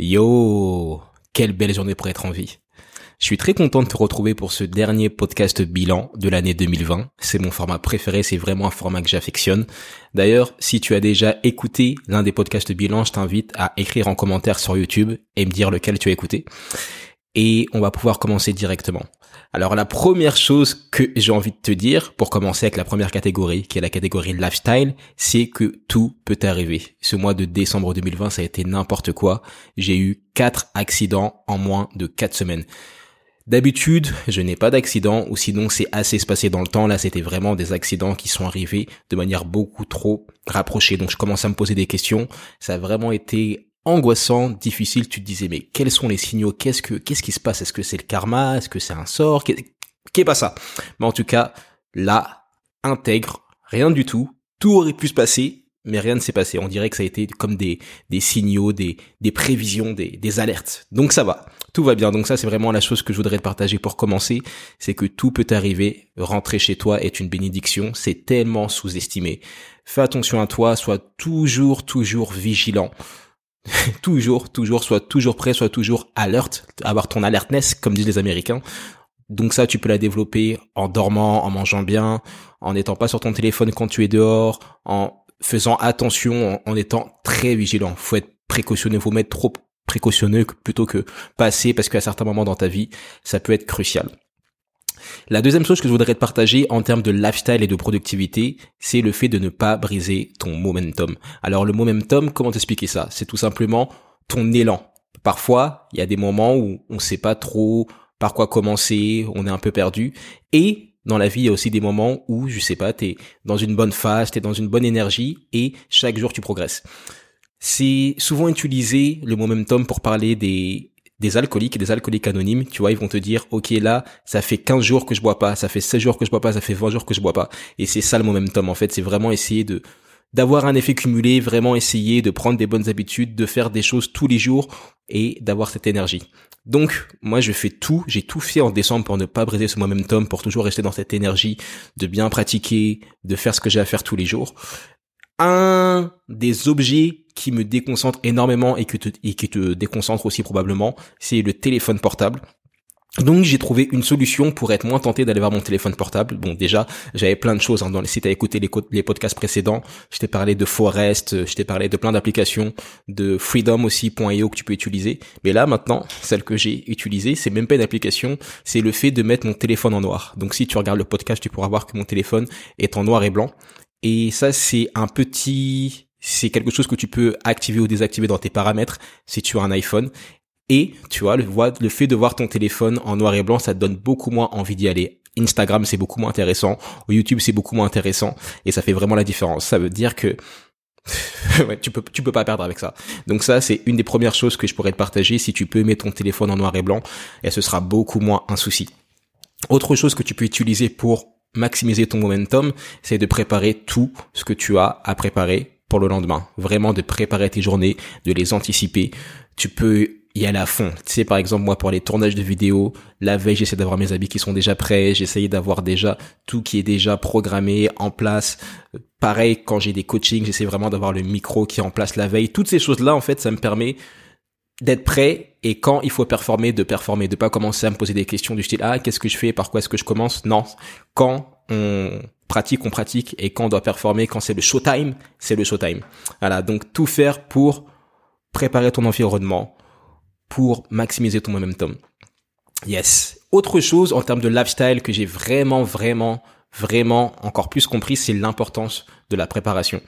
Yo, quelle belle journée pour être en vie. Je suis très content de te retrouver pour ce dernier podcast bilan de l'année 2020. C'est mon format préféré, c'est vraiment un format que j'affectionne. D'ailleurs, si tu as déjà écouté l'un des podcasts bilan, je t'invite à écrire en commentaire sur YouTube et me dire lequel tu as écouté. Et on va pouvoir commencer directement. Alors la première chose que j'ai envie de te dire, pour commencer avec la première catégorie, qui est la catégorie lifestyle, c'est que tout peut arriver. Ce mois de décembre 2020, ça a été n'importe quoi. J'ai eu quatre accidents en moins de quatre semaines. D'habitude, je n'ai pas d'accident, ou sinon c'est assez espacé dans le temps. Là, c'était vraiment des accidents qui sont arrivés de manière beaucoup trop rapprochée. Donc je commence à me poser des questions. Ça a vraiment été angoissant, difficile, tu te disais mais quels sont les signaux? Qu'est-ce que qu'est-ce qui se passe? Est-ce que c'est le karma? Est-ce que c'est un sort? Qu'est est pas ça? Mais en tout cas, là, intègre, rien du tout. Tout aurait pu se passer, mais rien ne s'est passé. On dirait que ça a été comme des des signaux, des des prévisions, des des alertes. Donc ça va, tout va bien. Donc ça c'est vraiment la chose que je voudrais te partager pour commencer, c'est que tout peut arriver. Rentrer chez toi est une bénédiction. C'est tellement sous-estimé. Fais attention à toi, sois toujours toujours vigilant. toujours, toujours, soit toujours prêt, soit toujours alerte, avoir ton alertness, comme disent les Américains. Donc ça, tu peux la développer en dormant, en mangeant bien, en n'étant pas sur ton téléphone quand tu es dehors, en faisant attention, en, étant très vigilant. Faut être précautionneux, faut mettre trop précautionneux plutôt que passer parce qu'à certains moments dans ta vie, ça peut être crucial. La deuxième chose que je voudrais te partager en termes de lifestyle et de productivité, c'est le fait de ne pas briser ton momentum. Alors le momentum, comment t'expliquer ça? C'est tout simplement ton élan. Parfois, il y a des moments où on ne sait pas trop par quoi commencer, on est un peu perdu. Et dans la vie, il y a aussi des moments où, je sais pas, t'es dans une bonne phase, t'es dans une bonne énergie et chaque jour tu progresses. C'est souvent utilisé le momentum pour parler des des alcooliques et des alcooliques anonymes, tu vois, ils vont te dire, ok, là, ça fait 15 jours que je bois pas, ça fait 16 jours que je bois pas, ça fait 20 jours que je bois pas. Et c'est ça le momentum, en fait, c'est vraiment essayer de, d'avoir un effet cumulé, vraiment essayer de prendre des bonnes habitudes, de faire des choses tous les jours et d'avoir cette énergie. Donc, moi, je fais tout, j'ai tout fait en décembre pour ne pas briser ce momentum, pour toujours rester dans cette énergie, de bien pratiquer, de faire ce que j'ai à faire tous les jours un des objets qui me déconcentre énormément et, qui te déconcentre aussi probablement, c'est le téléphone portable. Donc j'ai trouvé une solution pour être moins tenté d'aller voir mon téléphone portable. Bon déjà j'avais plein de choses hein, dans les sites à écouter les, podcasts précédents. Je t'ai parlé de Forest, je t'ai parlé de plein d'applications, de Freedom aussi.io que tu peux utiliser. Mais là maintenant celle que j'ai utilisée c'est même pas une application, c'est le fait de mettre mon téléphone en noir. Donc si tu regardes le podcast tu pourras voir que mon téléphone est en noir et blanc. Et ça, c'est un petit, c'est quelque chose que tu peux activer ou désactiver dans tes paramètres si tu as un iPhone. Et tu vois, le, fait de voir ton téléphone en noir et blanc, ça te donne beaucoup moins envie d'y aller. Instagram, c'est beaucoup moins intéressant. YouTube, c'est beaucoup moins intéressant. Et ça fait vraiment la différence. Ça veut dire que tu peux peux pas perdre avec ça. Donc ça c'est une des premières choses que je pourrais te partager si tu peux mettre ton téléphone en noir et blanc et ce sera beaucoup moins un souci. Autre chose que tu peux utiliser pour maximiser ton momentum, c'est de préparer tout ce que tu as à préparer pour le lendemain. Vraiment de préparer tes journées, de les anticiper. Tu peux y aller à fond. Tu sais, par exemple, moi, pour les tournages de vidéos, la veille, j'essaie d'avoir mes habits qui sont déjà prêts, j'essaye d'avoir déjà tout qui est déjà programmé, en place. Pareil, quand j'ai des coachings, j'essaie vraiment d'avoir le micro qui est en place la veille. Toutes ces choses-là, en fait, ça me permet d'être prêt et quand il faut performer, de performer, de pas commencer à me poser des questions du style ah qu'est-ce que je fais, par quoi est-ce que je commence? Non, quand on pratique, on pratique et quand on doit performer, quand c'est le showtime, c'est le showtime. Voilà, donc tout faire pour préparer ton environnement, pour maximiser ton momentum. Yes. Autre chose en termes de lifestyle que j'ai vraiment, vraiment, vraiment encore plus compris, c'est l'importance de la préparation.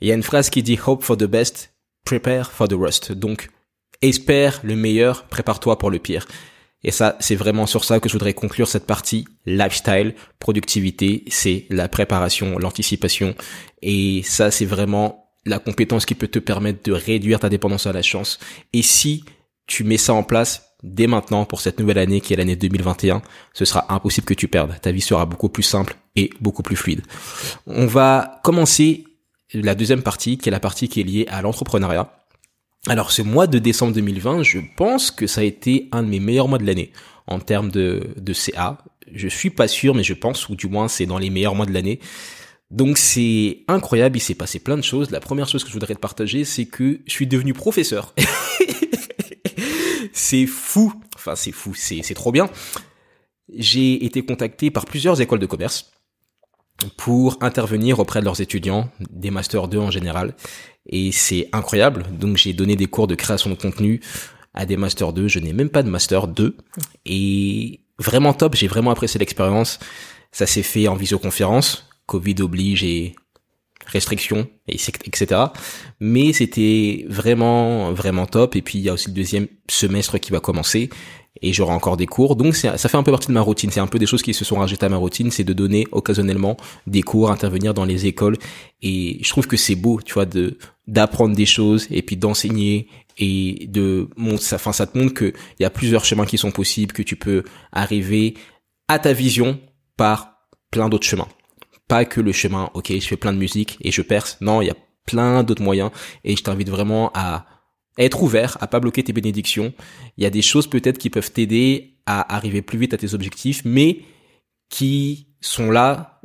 Il y a une phrase qui dit hope for the best, prepare for the worst. Donc espère le meilleur, prépare-toi pour le pire. Et ça, c'est vraiment sur ça que je voudrais conclure cette partie lifestyle, productivité, c'est la préparation, l'anticipation. Et ça, c'est vraiment la compétence qui peut te permettre de réduire ta dépendance à la chance. Et si tu mets ça en place dès maintenant pour cette nouvelle année qui est l'année 2021, ce sera impossible que tu perdes. Ta vie sera beaucoup plus simple et beaucoup plus fluide. On va commencer la deuxième partie, qui est la partie qui est liée à l'entrepreneuriat. Alors ce mois de décembre 2020, je pense que ça a été un de mes meilleurs mois de l'année en termes de, CA. Je suis pas sûr, mais je pense, ou du moins c'est dans les meilleurs mois de l'année. Donc c'est incroyable, il s'est passé plein de choses. La première chose que je voudrais te partager, c'est que je suis devenu professeur. c'est fou. Enfin, c'est fou. C'est trop bien. J'ai été contacté par plusieurs écoles de commerce pour intervenir auprès de leurs étudiants, des masters 2 en général. Et c'est incroyable. Donc j'ai donné des cours de création de contenu à des masters 2. Je n'ai même pas de master 2. Et vraiment top. J'ai vraiment apprécié l'expérience. Ça s'est fait en visioconférence. Covid oblige et restrictions, etc. Mais c'était vraiment, vraiment top. Et puis, il y a aussi le deuxième semestre qui va commencer et j'aurai encore des cours. Donc ça fait un peu partie de ma routine. C'est un peu des choses qui se sont rajoutées à ma routine, c'est de donner occasionnellement des cours, intervenir dans les écoles. Et je trouve que c'est beau, tu vois, de d'apprendre des choses et puis d'enseigner et de ça, enfin ça te montre que il y a plusieurs chemins qui sont possibles, que tu peux arriver à ta vision par plein d'autres chemins. Pas que le chemin, ok, je fais plein de musique et je perce. Non, il y a plein d'autres moyens et je t'invite vraiment à être ouvert, à pas bloquer tes bénédictions. Il y a des choses peut-être qui peuvent t'aider à arriver plus vite à tes objectifs, mais qui sont là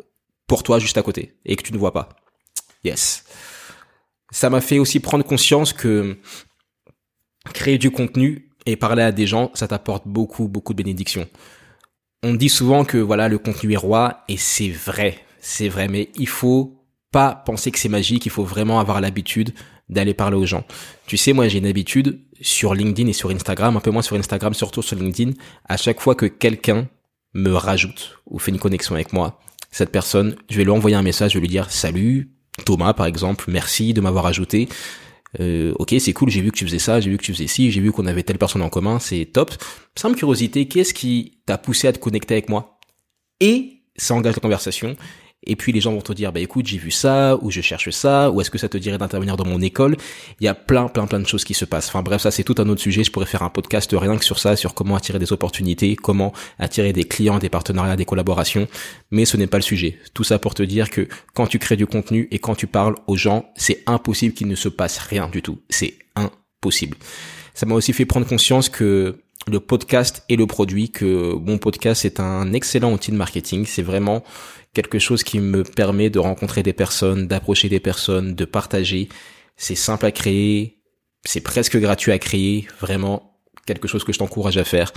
pour toi juste à côté et que tu ne vois pas. Yes. Ça m'a fait aussi prendre conscience que créer du contenu et parler à des gens, ça t'apporte beaucoup, beaucoup de bénédictions. On dit souvent que voilà, le contenu est roi et c'est vrai, c'est vrai, mais il faut pas penser que c'est magique, il faut vraiment avoir l'habitude d'aller parler aux gens. Tu sais, moi j'ai une habitude sur LinkedIn et sur Instagram, un peu moins sur Instagram, surtout sur LinkedIn, à chaque fois que quelqu'un me rajoute ou fait une connexion avec moi, cette personne, je vais lui envoyer un message, je vais lui dire salut, Thomas par exemple, merci de m'avoir ajouté. Euh, ok, c'est cool, j'ai vu que tu faisais ça, j'ai vu que tu faisais ci, j'ai vu qu'on avait telle personne en commun, c'est top. Simple curiosité, qu'est-ce qui t'a poussé à te connecter avec moi? Et ça engage la conversation et puis les gens vont te dire bah écoute j'ai vu ça ou je cherche ça ou est-ce que ça te dirait d'intervenir dans mon école? Il y a plein plein plein de choses qui se passent. Enfin bref ça c'est tout un autre sujet. Je pourrais faire un podcast rien que sur ça sur comment attirer des opportunités comment attirer des clients des partenariats des collaborations. Mais ce n'est pas le sujet. Tout ça pour te dire que quand tu crées du contenu et quand tu parles aux gens c'est impossible qu'il ne se passe rien du tout. C'est impossible. Ça m'a aussi fait prendre conscience que le podcast et le produit que mon podcast est un excellent outil de marketing. C'est vraiment quelque chose qui me permet de rencontrer des personnes, d'approcher des personnes, de partager. C'est simple à créer, c'est presque gratuit à créer, vraiment quelque chose que je t'encourage à faire.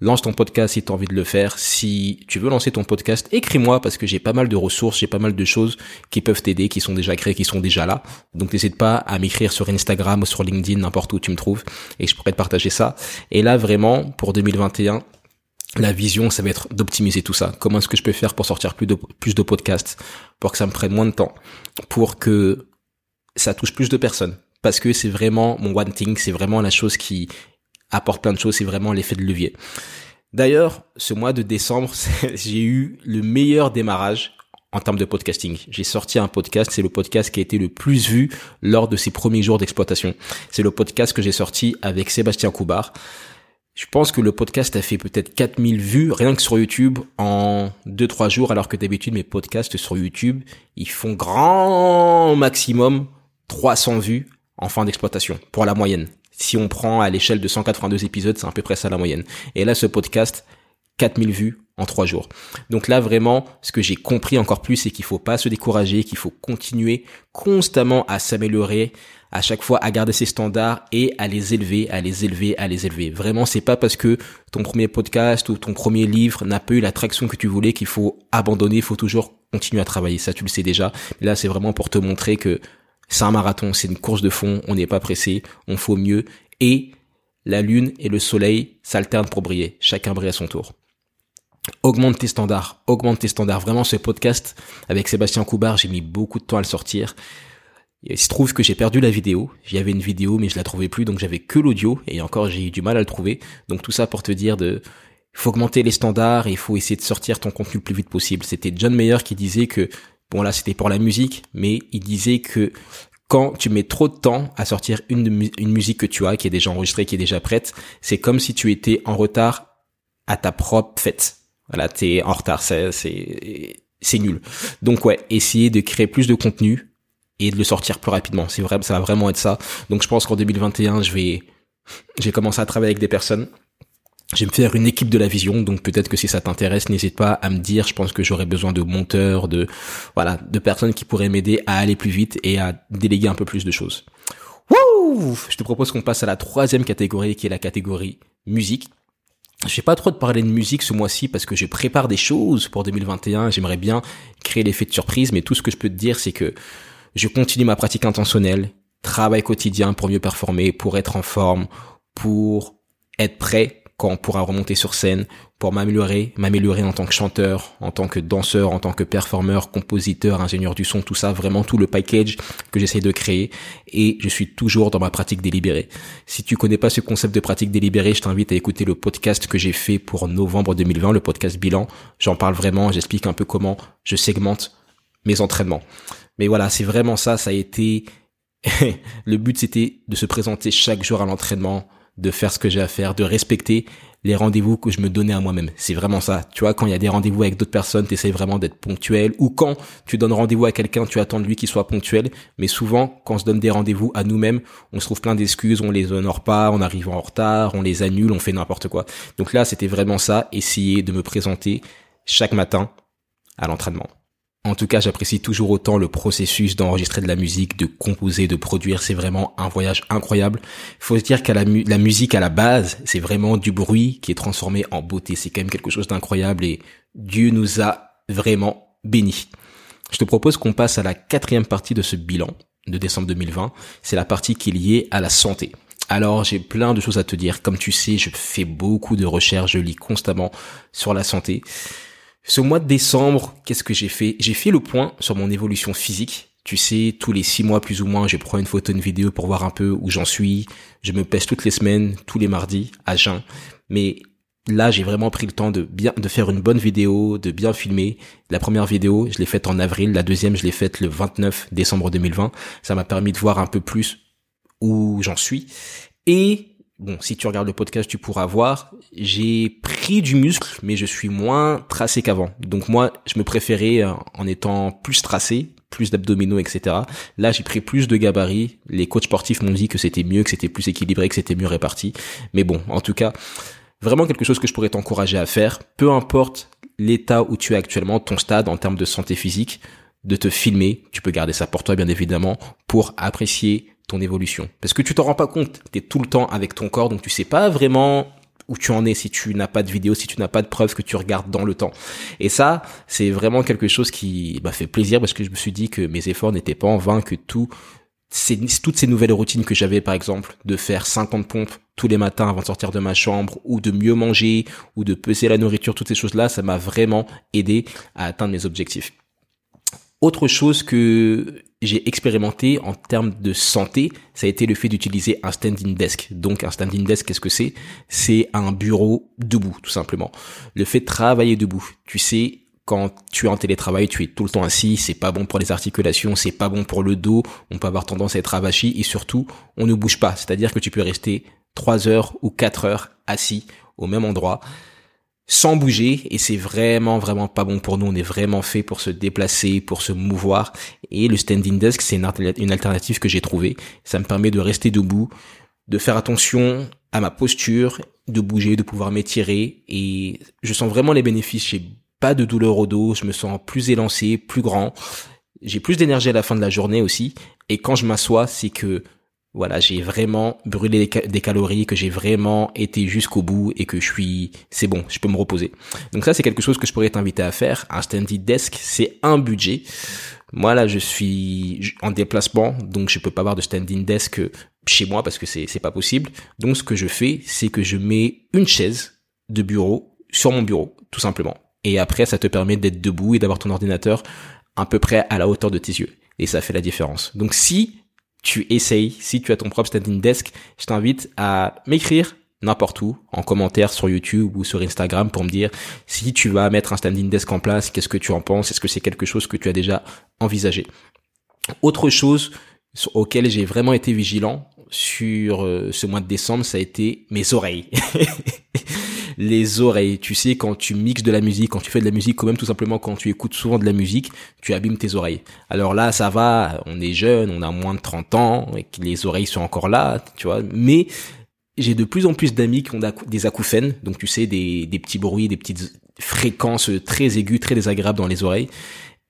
Lance ton podcast si tu as envie de le faire. Si tu veux lancer ton podcast, écris-moi parce que j'ai pas mal de ressources, j'ai pas mal de choses qui peuvent t'aider, qui sont déjà créées, qui sont déjà là. Donc n'hésite pas à m'écrire sur Instagram ou sur LinkedIn, n'importe où tu me trouves, et je pourrais te partager ça. Et là, vraiment, pour 2021, la vision, ça va être d'optimiser tout ça. Comment est-ce que je peux faire pour sortir plus de, plus de podcasts, pour que ça me prenne moins de temps, pour que ça touche plus de personnes? Parce que c'est vraiment mon one thing, c'est vraiment la chose qui apporte plein de choses, c'est vraiment l'effet de levier. D'ailleurs, ce mois de décembre, j'ai eu le meilleur démarrage en termes de podcasting. J'ai sorti un podcast, c'est le podcast qui a été le plus vu lors de ses premiers jours d'exploitation. C'est le podcast que j'ai sorti avec Sébastien Coubard. Je pense que le podcast a fait peut-être 4000 vues rien que sur YouTube en 2-3 jours, alors que d'habitude mes podcasts sur YouTube, ils font grand maximum 300 vues en fin d'exploitation, pour la moyenne. Si on prend à l'échelle de 182 épisodes, c'est à peu près ça la moyenne. Et là, ce podcast, 4000 vues en 3 jours. Donc là, vraiment, ce que j'ai compris encore plus, c'est qu'il faut pas se décourager, qu'il faut continuer constamment à s'améliorer, à chaque fois à garder ses standards et à les élever, à les élever, à les élever. Vraiment, c'est pas parce que ton premier podcast ou ton premier livre n'a pas eu l'attraction que tu voulais qu'il faut abandonner, il faut toujours continuer à travailler. Ça, tu le sais déjà. Mais là, c'est vraiment pour te montrer que c'est un marathon, c'est une course de fond, on n'est pas pressé, on faut mieux et la lune et le soleil s'alternent pour briller. Chacun brille à son tour. Augmente tes standards, augmente tes standards. Vraiment, ce podcast avec Sébastien Coubard, j'ai mis beaucoup de temps à le sortir. Il se trouve que j'ai perdu la vidéo. J'y avais une vidéo, mais je la trouvais plus, donc j'avais que l'audio, et encore j'ai eu du mal à le trouver. Donc tout ça pour te dire de, il faut augmenter les standards, et il faut essayer de sortir ton contenu le plus vite possible. C'était John Mayer qui disait que, bon là c'était pour la musique, mais il disait que quand tu mets trop de temps à sortir une, musique que tu as, qui est déjà enregistrée, qui est déjà prête, c'est comme si tu étais en retard à ta propre fête. Voilà, t'es en retard, c'est, c'est, c'est nul. Donc ouais, essayer de créer plus de contenu, et de le sortir plus rapidement. C'est vrai, ça va vraiment être ça. Donc je pense qu'en 2021, je vais, j'ai commencé à travailler avec des personnes. Je vais me faire une équipe de la vision, donc peut-être que si ça t'intéresse, n'hésite pas à me dire. Je pense que j'aurais besoin de monteurs, de voilà, de personnes qui pourraient m'aider à aller plus vite et à déléguer un peu plus de choses. Wouh Je te propose qu'on passe à la troisième catégorie qui est la catégorie musique. Je vais pas trop te parler de musique ce mois-ci parce que je prépare des choses pour 2021. J'aimerais bien créer l'effet de surprise, mais tout ce que je peux te dire, c'est que je continue ma pratique intentionnelle, travail quotidien pour mieux performer, pour être en forme, pour être prêt quand on pourra remonter sur scène pour m'améliorer, m'améliorer en tant que chanteur, en tant que danseur, en tant que performeur, compositeur, ingénieur du son, tout ça, vraiment tout le package que j'essaie de créer et je suis toujours dans ma pratique délibérée. Si tu connais pas ce concept de pratique délibérée, je t'invite à écouter le podcast que j'ai fait pour novembre 2020, le podcast bilan. J'en parle vraiment, j'explique un peu comment je segmente mes entraînements. Mais voilà, c'est vraiment ça, ça a été le but c'était de se présenter chaque jour à l'entraînement, de faire ce que j'ai à faire, de respecter les rendez-vous que je me donnais à moi-même. C'est vraiment ça. Tu vois, quand il y a des rendez-vous avec d'autres personnes, tu essaies vraiment d'être ponctuel. Ou quand tu donnes rendez-vous à quelqu'un, tu attends de lui qu'il soit ponctuel. Mais souvent, quand on se donne des rendez-vous à nous-mêmes, on se trouve plein d'excuses, on les honore pas, on arrive en retard, on les annule, on fait n'importe quoi. Donc là, c'était vraiment ça, essayer de me présenter chaque matin à l'entraînement. En tout cas, j'apprécie toujours autant le processus d'enregistrer de la musique, de composer, de produire. C'est vraiment un voyage incroyable. Faut se dire qu'à la, la musique à la base, c'est vraiment du bruit qui est transformé en beauté. C'est quand même quelque chose d'incroyable et Dieu nous a vraiment bénis. Je te propose qu'on passe à la quatrième partie de ce bilan de décembre 2020. C'est la partie qui est liée à la santé. Alors j'ai plein de choses à te dire. Comme tu sais, je fais beaucoup de recherches, je lis constamment sur la santé. Ce mois de décembre, qu'est-ce que j'ai fait? J'ai fait le point sur mon évolution physique. Tu sais, tous les six mois plus ou moins, je prends une photo, une vidéo pour voir un peu où j'en suis. Je me pèse toutes les semaines, tous les mardis, à jeun. Mais là, j'ai vraiment pris le temps de bien, de faire une bonne vidéo, de bien filmer. La première vidéo, je l'ai faite en avril. La deuxième, je l'ai faite le 29 décembre 2020. Ça m'a permis de voir un peu plus où j'en suis. Et bon, si tu regardes le podcast, tu pourras voir, j'ai pris du muscle, mais je suis moins tracé qu'avant. Donc moi, je me préférais euh, en étant plus tracé, plus d'abdominaux, etc. Là, j'ai pris plus de gabarits. Les coachs sportifs m'ont dit que c'était mieux, que c'était plus équilibré, que c'était mieux réparti. Mais bon, en tout cas, vraiment quelque chose que je pourrais t'encourager à faire. Peu importe l'état où tu es actuellement, ton stade en termes de santé physique, de te filmer. Tu peux garder ça pour toi, bien évidemment, pour apprécier évolution. Parce que tu t'en rends pas compte, tu es tout le temps avec ton corps, donc tu sais pas vraiment où tu en es si tu n'as pas de vidéo, si tu n'as pas de preuves que tu regardes dans le temps. Et ça, c'est vraiment quelque chose qui m'a fait plaisir parce que je me suis dit que mes efforts n'étaient pas en vain, que tout toutes ces nouvelles routines que j'avais, par exemple, de faire 50 pompes tous les matins avant de sortir de ma chambre, ou de mieux manger, ou de peser la nourriture, toutes ces choses-là, ça m'a vraiment aidé à atteindre mes objectifs. Autre chose que j'ai expérimenté en termes de santé, ça a été le fait d'utiliser un standing desk. Donc un standing desk, qu'est-ce que c'est? C'est un bureau debout, tout simplement. Le fait de travailler debout. Tu sais, quand tu es en télétravail, tu es tout le temps assis, c'est pas bon pour les articulations, c'est pas bon pour le dos, on peut avoir tendance à être avachi et surtout, on ne bouge pas. C'est-à-dire que tu peux rester 3 heures ou 4 heures assis au même endroit sans bouger et c'est vraiment vraiment pas bon pour nous. On est vraiment fait pour se déplacer, pour se mouvoir et le standing desk c'est une, alternative que j'ai trouvée. Ça me permet de rester debout, de faire attention à ma posture, de bouger, de pouvoir m'étirer et je sens vraiment les bénéfices. J'ai pas de douleur au dos, je me sens plus élancé, plus grand. J'ai plus d'énergie à la fin de la journée aussi et quand je m'assois, c'est que voilà, j'ai vraiment brûlé des, calories, que j'ai vraiment été jusqu'au bout et que je suis, c'est bon, je peux me reposer. Donc ça, c'est quelque chose que je pourrais t'inviter à faire. Un standing desk, c'est un budget. Moi là, je suis en déplacement, donc je peux pas avoir de standing desk chez moi parce que c'est c'est pas possible. Donc ce que je fais, c'est que je mets une chaise de bureau sur mon bureau, tout simplement. Et après, ça te permet d'être debout et d'avoir ton ordinateur à peu près à la hauteur de tes yeux. Et ça fait la différence. Donc si tu essayes, si tu as ton propre standing desk, je t'invite à m'écrire n'importe où, en commentaire sur YouTube ou sur Instagram pour me dire si tu vas mettre un standing desk en place, qu'est-ce que tu en penses, est-ce que c'est quelque chose que tu as déjà envisagé? Autre chose auquel j'ai vraiment été vigilant sur euh, ce mois de décembre, ça a été mes oreilles. les oreilles. Tu sais, quand tu mixes de la musique, quand tu fais de la musique, ou même tout simplement quand tu écoutes souvent de la musique, tu abîmes tes oreilles. Alors là, ça va, on est jeune, on a moins de 30 ans, et les oreilles sont encore là, tu vois, mais j'ai de plus en plus d'amis qui ont des acouphènes, donc tu sais, des, des petits bruits, des petites fréquences très aiguës, très désagréables dans les oreilles.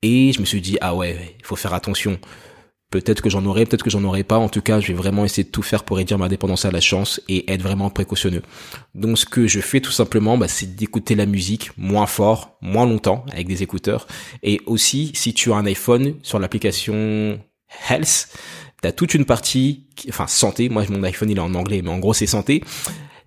Et je me suis dit, ah ouais, il faut faire attention Peut-être que j'en aurai, peut-être que j'en aurai pas. En tout cas, je vais vraiment essayer de tout faire pour réduire ma dépendance à la chance et être vraiment précautionneux. Donc, ce que je fais tout simplement, bah, c'est d'écouter la musique moins fort, moins longtemps avec des écouteurs. Et aussi, si tu as un iPhone sur l'application Health, t'as toute une partie, enfin santé. Moi, mon iPhone il est en anglais, mais en gros c'est santé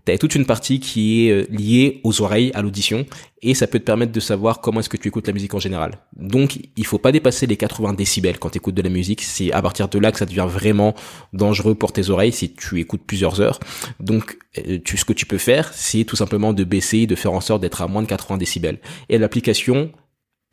tu toute une partie qui est euh, liée aux oreilles, à l'audition, et ça peut te permettre de savoir comment est-ce que tu écoutes la musique en général. Donc, il faut pas dépasser les 80 décibels quand tu écoutes de la musique. C'est à partir de là que ça devient vraiment dangereux pour tes oreilles si tu écoutes plusieurs heures. Donc, euh, ce que tu peux faire, c'est tout simplement de baisser, de faire en sorte d'être à moins de 80 décibels. Et l'application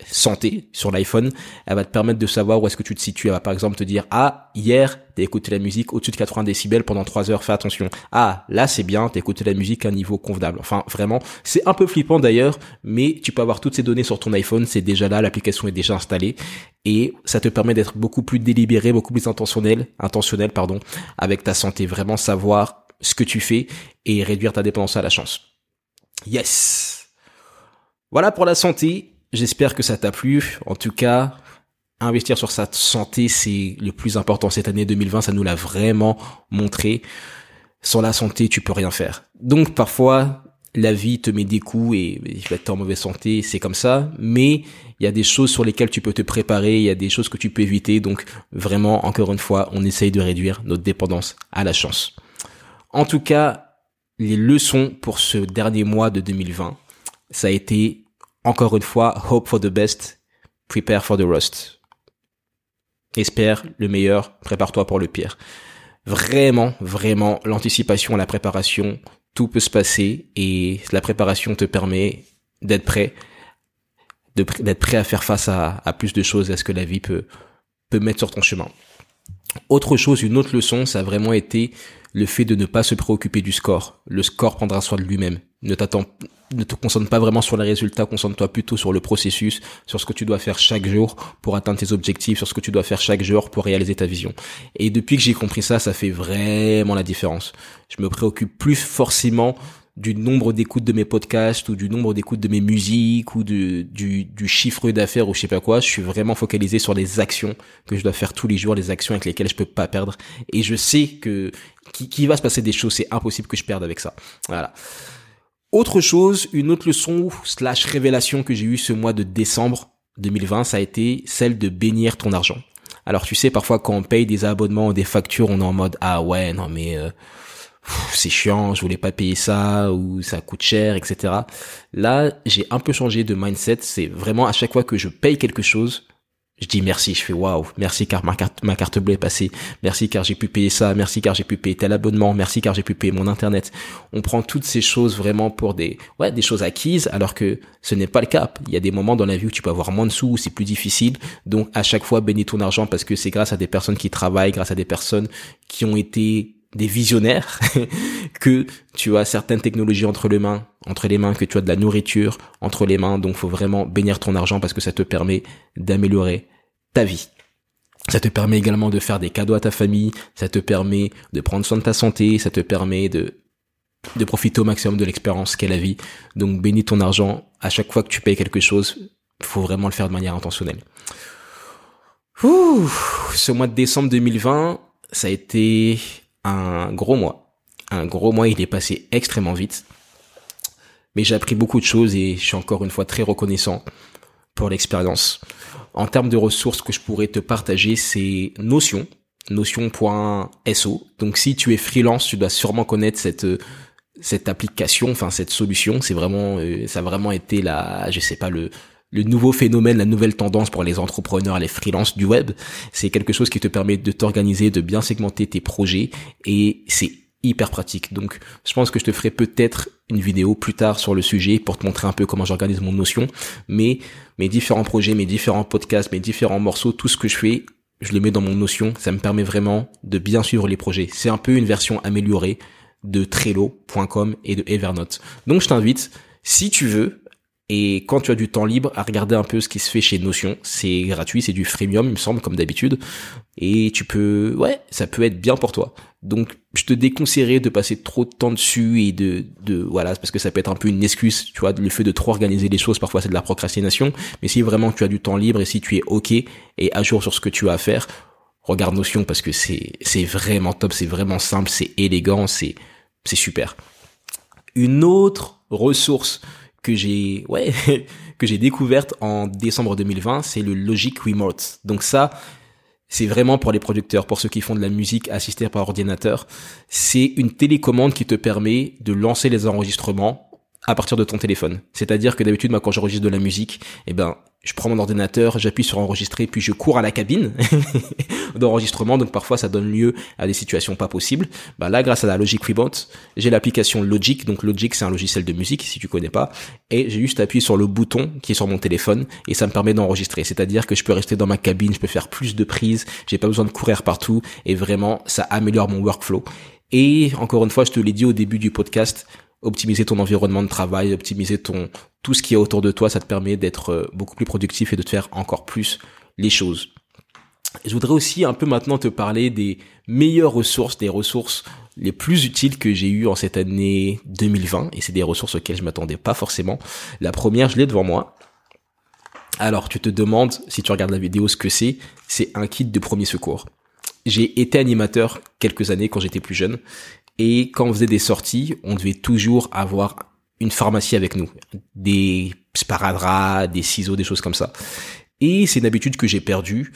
santé sur l'iPhone, elle va te permettre de savoir où est-ce que tu te situes. Elle va par exemple te dire ah hier t'as écouté la musique au-dessus de 80 décibels pendant 3 heures, fais attention. Ah là c'est bien, t'as écouté la musique à un niveau convenable. Enfin vraiment, c'est un peu flippant d'ailleurs, mais tu peux avoir toutes ces données sur ton iPhone, c'est déjà là, l'application est déjà installée et ça te permet d'être beaucoup plus délibéré, beaucoup plus intentionnel, intentionnel pardon, avec ta santé, vraiment savoir ce que tu fais et réduire ta dépendance à la chance. Yes. Voilà pour la santé. J'espère que ça t'a plu. En tout cas, investir sur sa santé, c'est le plus important cette année 2020. Ça nous l'a vraiment montré. Sans la santé, tu peux rien faire. Donc parfois, la vie te met des coups et tu vas être en mauvaise santé, c'est comme ça. Mais il y a des choses sur lesquelles tu peux te préparer, il y a des choses que tu peux éviter. Donc vraiment, encore une fois, on essaye de réduire notre dépendance à la chance. En tout cas, les leçons pour ce dernier mois de 2020, ça a été encore une fois, hope for the best, prepare for the worst. Espère le meilleur, prépare-toi pour le pire. Vraiment, vraiment, l'anticipation, la préparation, tout peut se passer et la préparation te permet d'être prêt, d'être prêt à faire face à, plus de choses, à ce que la vie peut, peut mettre sur ton chemin. Autre chose, une autre leçon, ça a vraiment été le fait de ne pas se préoccuper du score. Le score prendra soin de lui-même. Ne t'attends, ne te concentre pas vraiment sur les résultats, concentre-toi plutôt sur le processus, sur ce que tu dois faire chaque jour pour atteindre tes objectifs, sur ce que tu dois faire chaque jour pour réaliser ta vision. Et depuis que j'ai compris ça, ça fait vraiment la différence. Je me préoccupe plus forcément du nombre d'écoutes de mes podcasts ou du nombre d'écoutes de mes musiques ou du, chiffre d'affaires ou je sais pas quoi. Je suis vraiment focalisé sur les actions que je dois faire tous les jours, les actions avec lesquelles je peux pas perdre. Et je sais que qui, va se passer des choses, c'est impossible que je perde avec ça. Voilà. Autre chose, une autre leçon slash révélation que j'ai eue ce mois de décembre 2020, ça a été celle de bénir ton argent. Alors tu sais, parfois quand on paye des abonnements ou des factures, on est en mode ah ouais non mais euh, c'est chiant, je voulais pas payer ça ou ça coûte cher, etc. Là, j'ai un peu changé de mindset. C'est vraiment à chaque fois que je paye quelque chose, je dis merci, je fais waouh, merci car ma carte, ma carte bleue est passée, merci car j'ai pu payer ça, merci car j'ai pu payer tel abonnement, merci car j'ai pu payer mon internet. On prend toutes ces choses vraiment pour des, ouais, des choses acquises, alors que ce n'est pas le cas. Il y a des moments dans la vie où tu peux avoir moins de sous, où c'est plus difficile. Donc, à chaque fois, bénis ton argent parce que c'est grâce à des personnes qui travaillent, grâce à des personnes qui ont été des visionnaires que tu as certaines technologies entre les mains, entre les mains, que tu as de la nourriture entre les mains. Donc, faut vraiment bénir ton argent parce que ça te permet d'améliorer ta vie. Ça te permet également de faire des cadeaux à ta famille, ça te permet de prendre soin de ta santé, ça te permet de profiter au maximum de l'expérience qu'est la vie. Donc bénis ton argent à chaque fois que tu payes quelque chose, faut vraiment le faire de manière intentionnelle. Ce mois de décembre 2020, ça a été un gros mois. Un gros mois, il est passé extrêmement vite. Mais j'ai appris beaucoup de choses et je suis encore une fois très reconnaissant pour l'expérience. En termes de ressources que je pourrais te partager, c'est Notion, notion.so. Donc si tu es freelance, tu dois sûrement connaître cette cette application, enfin cette solution. C'est vraiment, euh, ça a vraiment été la, je sais pas le le nouveau phénomène, la nouvelle tendance pour les entrepreneurs, les freelances du web. C'est quelque chose qui te permet de t'organiser, de bien segmenter tes projets et c'est hyper pratique. Donc, je pense que je te ferai peut-être une vidéo plus tard sur le sujet pour te montrer un peu comment j'organise mon notion. Mais mes différents projets, mes différents podcasts, mes différents morceaux, tout ce que je fais, je les mets dans mon notion. Ça me permet vraiment de bien suivre les projets. C'est un peu une version améliorée de Trello.com et de Evernote. Donc, je t'invite, si tu veux, et quand tu as du temps libre, à regarder un peu ce qui se fait chez Notion. C'est gratuit, c'est du freemium, il me semble, comme d'habitude. Et tu peux, ouais, ça peut être bien pour toi. Donc, je te déconseillerais de passer trop de temps dessus et de, de, voilà, parce que ça peut être un peu une excuse, tu vois, le fait de trop organiser les choses, parfois c'est de la procrastination. Mais si vraiment tu as du temps libre et si tu es ok et à jour sur ce que tu as à faire, regarde Notion parce que c'est c'est vraiment top, c'est vraiment simple, c'est élégant, c'est c'est super. Une autre ressource que j'ai ouais que j'ai découverte en décembre 2020, c'est le Logic Remote. Donc ça, c'est vraiment pour les producteurs, pour ceux qui font de la musique assistée par ordinateur. C'est une télécommande qui te permet de lancer les enregistrements à partir de ton téléphone. C'est-à-dire que d'habitude, moi, quand j'enregistre de la musique, eh ben, je prends mon ordinateur, j'appuie sur enregistrer, puis je cours à la cabine d'enregistrement. Donc parfois, ça donne lieu à des situations pas possibles. Bah là, grâce à la Logic Remote, j'ai l'application Logic. Donc Logic, c'est un logiciel de musique, si tu connais pas. Et j'ai juste appuyé sur le bouton qui est sur mon téléphone et ça me permet d'enregistrer. C'est-à-dire que je peux rester dans ma cabine, je peux faire plus de prises, j'ai pas besoin de courir partout et vraiment, ça améliore mon workflow. Et encore une fois, je te l'ai dit au début du podcast, optimiser ton environnement de travail, optimiser ton tout ce qui est autour de toi, ça te permet d'être euh, beaucoup plus productif et de te faire encore plus les choses. Je voudrais aussi un peu maintenant te parler des meilleures ressources, des ressources les plus utiles que j'ai eues en cette année 2020 et c'est des ressources auxquelles je m'attendais pas forcément. La première, je l'ai devant moi. Alors, tu te demandes si tu regardes la vidéo ce que c'est, c'est un kit de premier secours. J'ai été animateur quelques années quand j'étais plus jeune et quand on faisait des sorties, on devait toujours avoir une pharmacie avec nous. Des sparadraps, des ciseaux, des choses comme ça. Et c'est une habitude que j'ai perdue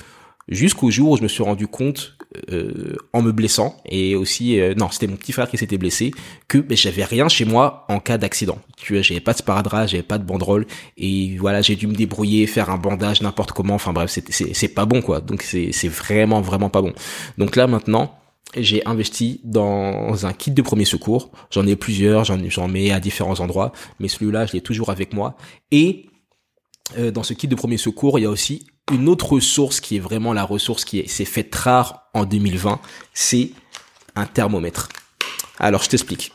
jusqu'au jour où je me suis rendu compte euh, en me blessant et aussi euh, non c'était mon petit frère qui s'était blessé que ben, j'avais rien chez moi en cas d'accident tu vois j'avais pas de sparadrap j'avais pas de banderole et voilà j'ai dû me débrouiller faire un bandage n'importe comment enfin bref c'est pas bon quoi donc c'est vraiment vraiment pas bon donc là maintenant j'ai investi dans un kit de premier secours. J'en ai plusieurs, j'en mets à différents endroits, mais celui-là, je l'ai toujours avec moi. Et euh, dans ce kit de premier secours, il y a aussi une autre ressource qui est vraiment la ressource qui s'est faite rare en 2020, c'est un thermomètre. Alors, je t'explique.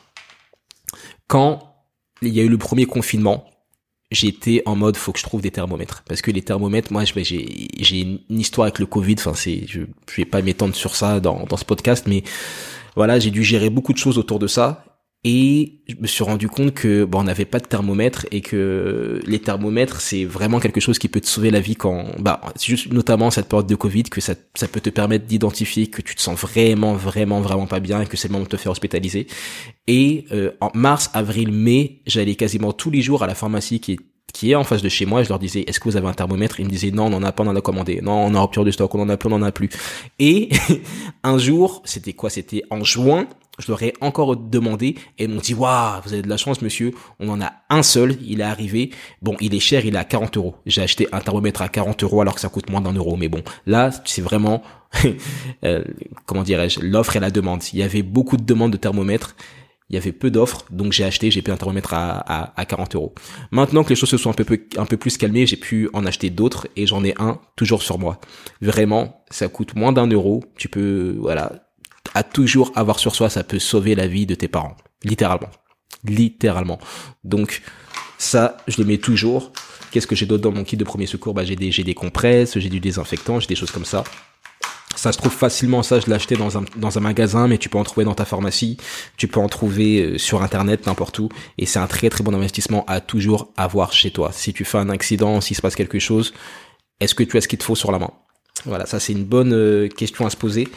Quand il y a eu le premier confinement, j'étais en mode faut que je trouve des thermomètres. Parce que les thermomètres moi j'ai j'ai une histoire avec le Covid enfin c'est je, je vais pas m'étendre sur ça dans dans ce podcast mais voilà j'ai dû gérer beaucoup de choses autour de ça et je me suis rendu compte que bon on n'avait pas de thermomètre et que les thermomètres c'est vraiment quelque chose qui peut te sauver la vie quand bah c'est juste notamment cette période de Covid que ça ça peut te permettre d'identifier que tu te sens vraiment vraiment vraiment pas bien et que c'est le moment de te faire hospitaliser et euh, en mars avril mai j'allais quasiment tous les jours à la pharmacie qui est qui est en face de chez moi, je leur disais, est-ce que vous avez un thermomètre? Ils me disaient, non, on en a pas, on en a commandé. Non, on a rupture de stock, on en a plus, on en a plus. Et un jour, c'était quoi? C'était en juin, je leur ai encore demandé et ils m'ont dit waouh vous avez de la chance monsieur. On en a un seul. Il est arrivé. Bon il est cher. Il est à 40 euros. J'ai acheté un thermomètre à 40 euros alors que ça coûte moins d'un euro. Mais bon là c'est vraiment euh, comment dirais-je l'offre et la demande. Il y avait beaucoup de demandes de thermomètres. Il y avait peu d'offres, donc j'ai acheté, j'ai payé un thermomètre à, à, à, 40 euros. Maintenant que les choses se sont un peu, un peu plus calmées, j'ai pu en acheter d'autres et j'en ai un toujours sur moi. Vraiment, ça coûte moins d'un euro. Tu peux, voilà, à toujours avoir sur soi, ça peut sauver la vie de tes parents. Littéralement. Littéralement. Donc, ça, je le mets toujours. Qu'est-ce que j'ai d'autre dans mon kit de premier secours? Bah, j'ai des, des compresses, j'ai du désinfectant, j'ai des choses comme ça. Ça se trouve facilement, ça je l'ai acheté dans un, dans un magasin, mais tu peux en trouver dans ta pharmacie, tu peux en trouver euh, sur internet, n'importe où, et c'est un très très bon investissement à toujours avoir chez toi. Si tu fais un accident, s'il se passe quelque chose, est-ce que tu as ce qu'il te faut sur la main? Voilà, ça c'est une bonne euh, question à se poser,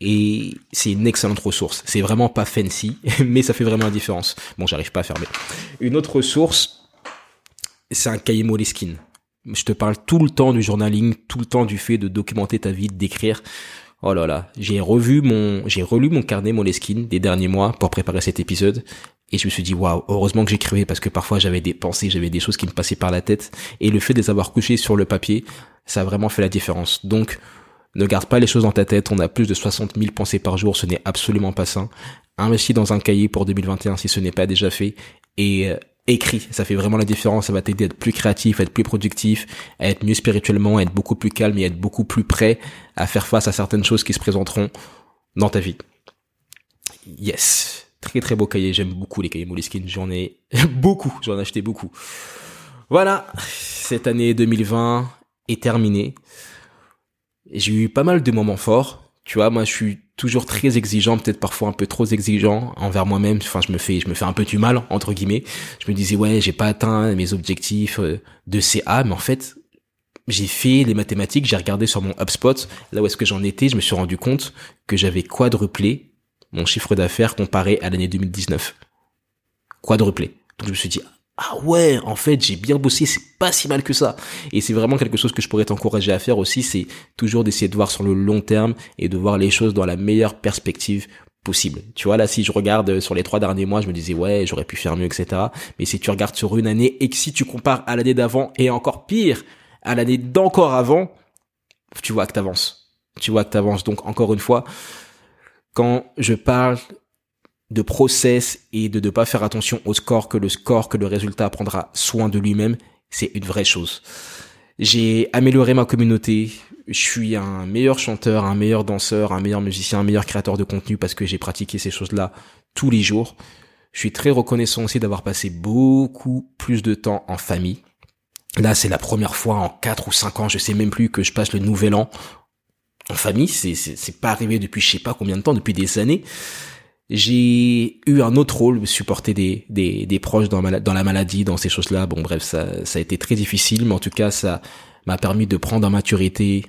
et c'est une excellente ressource. C'est vraiment pas fancy, mais ça fait vraiment la différence. Bon, j'arrive pas à fermer. Une autre ressource, c'est un cahier Moleskine. Je te parle tout le temps du journaling, tout le temps du fait de documenter ta vie, d'écrire. Oh là là, j'ai revu mon, j'ai relu mon carnet Moleskine des derniers mois pour préparer cet épisode et je me suis dit waouh, heureusement que j'écrivais parce que parfois j'avais des pensées, j'avais des choses qui me passaient par la tête et le fait de les avoir couchées sur le papier, ça a vraiment fait la différence. Donc ne garde pas les choses dans ta tête, on a plus de 60 000 pensées par jour, ce n'est absolument pas sain. Investis dans un cahier pour 2021 si ce n'est pas déjà fait et euh, écrit. Ça fait vraiment la différence. Ça va t'aider à être plus créatif, à être plus productif, à être mieux spirituellement, à être beaucoup plus calme et à être beaucoup plus prêt à faire face à certaines choses qui se présenteront dans ta vie. Yes. Très très beau cahier. J'aime beaucoup les cahiers Moleskine. J'en ai beaucoup. J'en ai acheté beaucoup. Voilà. Cette année 2020 est terminée. J'ai eu pas mal de moments forts. Tu vois, moi je suis toujours très exigeant, peut-être parfois un peu trop exigeant envers moi-même. Enfin, je me fais, je me fais un peu du mal entre guillemets. Je me disais ouais, j'ai pas atteint mes objectifs euh, de CA, mais en fait, j'ai fait les mathématiques, j'ai regardé sur mon HubSpot, là où est-ce que j'en étais, je me suis rendu compte que j'avais quadruplé mon chiffre d'affaires comparé à l'année 2019. Quadruplé. Donc je me suis dit, ah ouais, en fait, j'ai bien bossé, c'est pas si mal que ça. Et c'est vraiment quelque chose que je pourrais t'encourager à faire aussi, c'est toujours d'essayer de voir sur le long terme et de voir les choses dans la meilleure perspective possible. Tu vois, là, si je regarde sur les trois derniers mois, je me disais, ouais, j'aurais pu faire mieux, etc. Mais si tu regardes sur une année et que si tu compares à l'année d'avant et encore pire, à l'année d'encore avant, tu vois que t'avances. Tu vois que t'avances. Donc, encore une fois, quand je parle de process et de ne pas faire attention au score, que le score, que le résultat prendra soin de lui-même, c'est une vraie chose. J'ai amélioré ma communauté, je suis un meilleur chanteur, un meilleur danseur, un meilleur musicien, un meilleur créateur de contenu parce que j'ai pratiqué ces choses-là tous les jours. Je suis très reconnaissant aussi d'avoir passé beaucoup plus de temps en famille. Là, c'est la première fois en 4 ou 5 ans, je sais même plus, que je passe le nouvel an en famille. C'est, c'est, pas arrivé depuis je sais pas combien de temps, depuis des années. J'ai eu un autre rôle, supporter des, des, des proches dans, dans la maladie, dans ces choses-là. Bon, bref, ça, ça a été très difficile, mais en tout cas, ça m'a permis de prendre en maturité,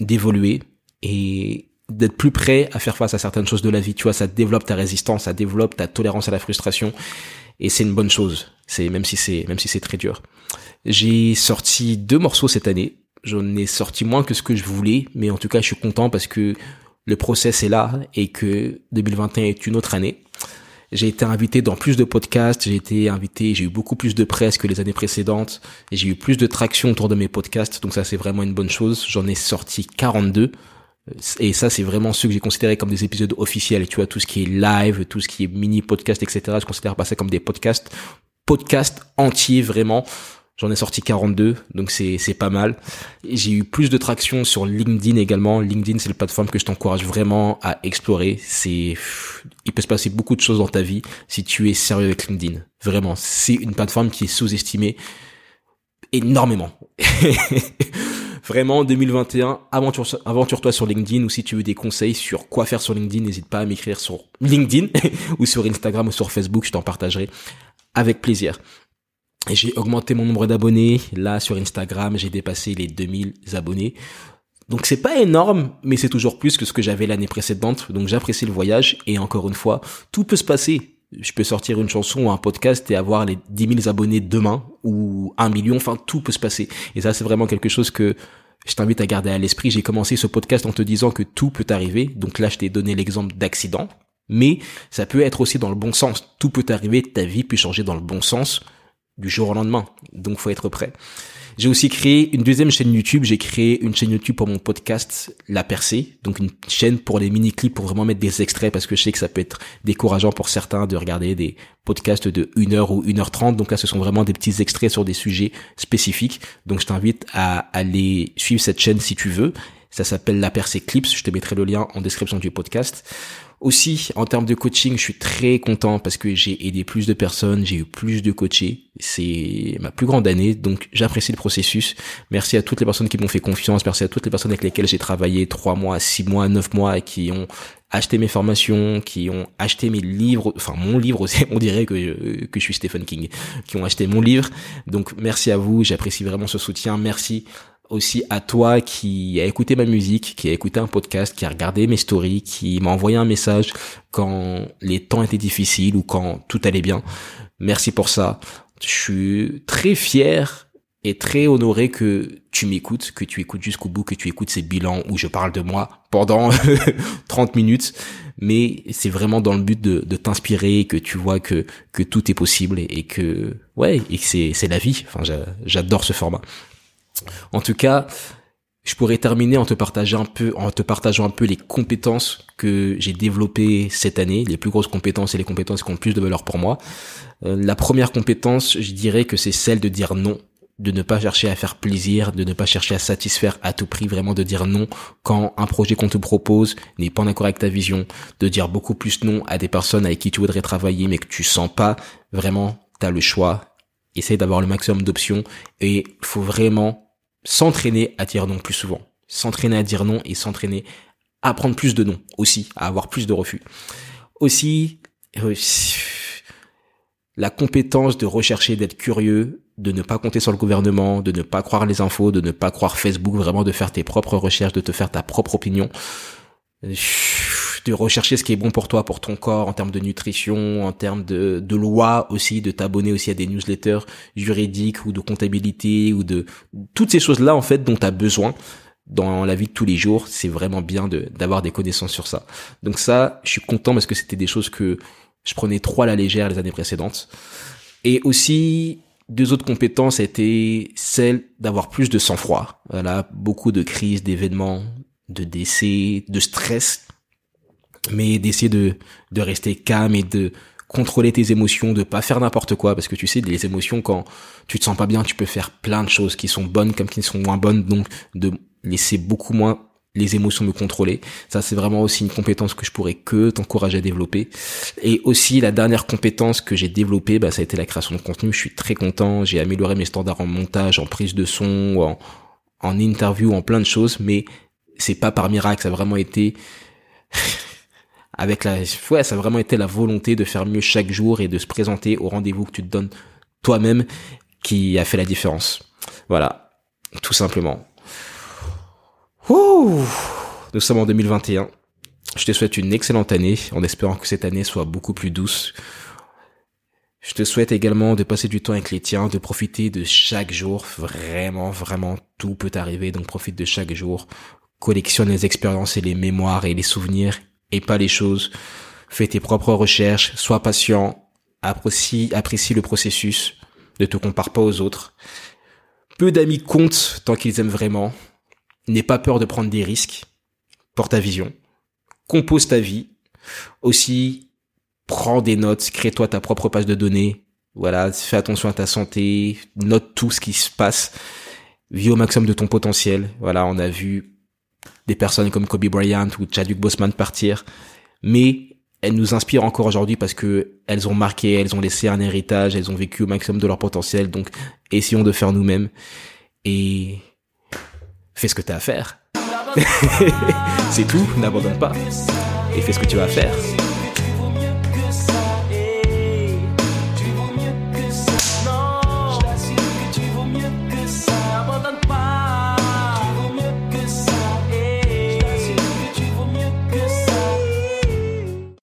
d'évoluer et d'être plus prêt à faire face à certaines choses de la vie. Tu vois, ça développe ta résistance, ça développe ta tolérance à la frustration et c'est une bonne chose. C'est même si c'est même si c'est très dur. J'ai sorti deux morceaux cette année. J'en ai sorti moins que ce que je voulais, mais en tout cas, je suis content parce que le process est là et que 2021 est une autre année. J'ai été invité dans plus de podcasts, j'ai été invité, j'ai eu beaucoup plus de presse que les années précédentes, et j'ai eu plus de traction autour de mes podcasts, donc ça c'est vraiment une bonne chose. J'en ai sorti 42, et ça c'est vraiment ceux que j'ai considéré comme des épisodes officiels, tu vois, tout ce qui est live, tout ce qui est mini podcast, etc. Je considère pas ça comme des podcasts, podcasts entiers vraiment. J'en ai sorti 42, donc c'est pas mal. J'ai eu plus de traction sur LinkedIn également. LinkedIn, c'est la plateforme que je t'encourage vraiment à explorer. C'est il peut se passer beaucoup de choses dans ta vie si tu es sérieux avec LinkedIn. Vraiment, c'est une plateforme qui est sous-estimée énormément. Vraiment, 2021, aventure-toi sur LinkedIn ou si tu veux des conseils sur quoi faire sur LinkedIn, n'hésite pas à m'écrire sur LinkedIn ou sur Instagram ou sur Facebook, je t'en partagerai avec plaisir. J'ai augmenté mon nombre d'abonnés. Là, sur Instagram, j'ai dépassé les 2000 abonnés. Donc c'est pas énorme, mais c'est toujours plus que ce que j'avais l'année précédente. Donc j'apprécie le voyage et encore une fois, tout peut se passer. Je peux sortir une chanson ou un podcast et avoir les 10 000 abonnés demain ou un million. Enfin, tout peut se passer. Et ça, c'est vraiment quelque chose que je t'invite à garder à l'esprit. J'ai commencé ce podcast en te disant que tout peut arriver. Donc là, je t'ai donné l'exemple d'accident. Mais ça peut être aussi dans le bon sens. Tout peut arriver, ta vie peut changer dans le bon sens du jour au lendemain. Donc faut être prêt. J'ai aussi créé une deuxième chaîne YouTube. J'ai créé une chaîne YouTube pour mon podcast La Percée. Donc une chaîne pour les mini-clips pour vraiment mettre des extraits parce que je sais que ça peut être décourageant pour certains de regarder des podcasts de 1 heure ou 1 heure 30. Donc là, ce sont vraiment des petits extraits sur des sujets spécifiques. Donc je t'invite à aller suivre cette chaîne si tu veux. Ça s'appelle La Percée Clips. Je te mettrai le lien en description du podcast. Aussi, en termes de coaching, je suis très content parce que j'ai aidé plus de personnes, j'ai eu plus de coachés. C'est ma plus grande année, donc j'apprécie le processus. Merci à toutes les personnes qui m'ont fait confiance, merci à toutes les personnes avec lesquelles j'ai travaillé trois mois, six mois, neuf mois, qui ont acheté mes formations, qui ont acheté mes livres, enfin mon livre aussi, on dirait que je suis Stephen King, qui ont acheté mon livre. Donc merci à vous, j'apprécie vraiment ce soutien. Merci aussi à toi qui a écouté ma musique, qui a écouté un podcast, qui a regardé mes stories, qui m'a envoyé un message quand les temps étaient difficiles ou quand tout allait bien. Merci pour ça. Je suis très fier et très honoré que tu m'écoutes, que tu écoutes jusqu'au bout, que tu écoutes ces bilans où je parle de moi pendant 30 minutes. Mais c'est vraiment dans le but de, de t'inspirer, que tu vois que, que tout est possible et, et que, ouais, et que c'est, la vie. Enfin, j'adore ce format. En tout cas, je pourrais terminer en te partageant un peu, en te partageant un peu les compétences que j'ai développées cette année, les plus grosses compétences et les compétences qui ont le plus de valeur pour moi. Euh, la première compétence, je dirais que c'est celle de dire non, de ne pas chercher à faire plaisir, de ne pas chercher à satisfaire à tout prix, vraiment de dire non quand un projet qu'on te propose n'est pas en accord avec ta vision, de dire beaucoup plus non à des personnes avec qui tu voudrais travailler mais que tu sens pas, vraiment, t'as le choix. Essaye d'avoir le maximum d'options et faut vraiment s'entraîner à dire non plus souvent. S'entraîner à dire non et s'entraîner à prendre plus de non aussi, à avoir plus de refus. Aussi, euh, la compétence de rechercher, d'être curieux de ne pas compter sur le gouvernement, de ne pas croire les infos, de ne pas croire Facebook, vraiment de faire tes propres recherches, de te faire ta propre opinion, de rechercher ce qui est bon pour toi, pour ton corps, en termes de nutrition, en termes de, de loi aussi, de t'abonner aussi à des newsletters juridiques ou de comptabilité ou de toutes ces choses-là en fait dont tu as besoin dans la vie de tous les jours, c'est vraiment bien de d'avoir des connaissances sur ça. Donc ça, je suis content parce que c'était des choses que je prenais trop à la légère les années précédentes. Et aussi, deux autres compétences étaient celles d'avoir plus de sang-froid. Voilà, beaucoup de crises, d'événements, de décès, de stress, mais d'essayer de, de rester calme et de contrôler tes émotions, de pas faire n'importe quoi, parce que tu sais, les émotions, quand tu te sens pas bien, tu peux faire plein de choses qui sont bonnes comme qui sont moins bonnes, donc de laisser beaucoup moins les émotions me contrôler. Ça, c'est vraiment aussi une compétence que je pourrais que t'encourager à développer. Et aussi, la dernière compétence que j'ai développée, bah, ça a été la création de contenu. Je suis très content. J'ai amélioré mes standards en montage, en prise de son, en, en interview, en plein de choses, mais c'est pas par miracle. Ça a vraiment été avec la, ouais, ça a vraiment été la volonté de faire mieux chaque jour et de se présenter au rendez-vous que tu te donnes toi-même qui a fait la différence. Voilà. Tout simplement. Ouh Nous sommes en 2021. Je te souhaite une excellente année en espérant que cette année soit beaucoup plus douce. Je te souhaite également de passer du temps avec les tiens, de profiter de chaque jour. Vraiment, vraiment, tout peut arriver, donc profite de chaque jour. Collectionne les expériences et les mémoires et les souvenirs et pas les choses. Fais tes propres recherches, sois patient, apprécie, apprécie le processus, ne te compare pas aux autres. Peu d'amis comptent tant qu'ils aiment vraiment. N'aie pas peur de prendre des risques pour ta vision. Compose ta vie. Aussi, prends des notes, crée-toi ta propre page de données. Voilà, fais attention à ta santé, note tout ce qui se passe. Vis au maximum de ton potentiel. Voilà, on a vu des personnes comme Kobe Bryant ou Chadwick Boseman partir, mais elles nous inspirent encore aujourd'hui parce que elles ont marqué, elles ont laissé un héritage, elles ont vécu au maximum de leur potentiel. Donc, essayons de faire nous-mêmes et fais ce que tu as à faire. c'est tout, n'abandonne pas et fais ce que tu vas faire.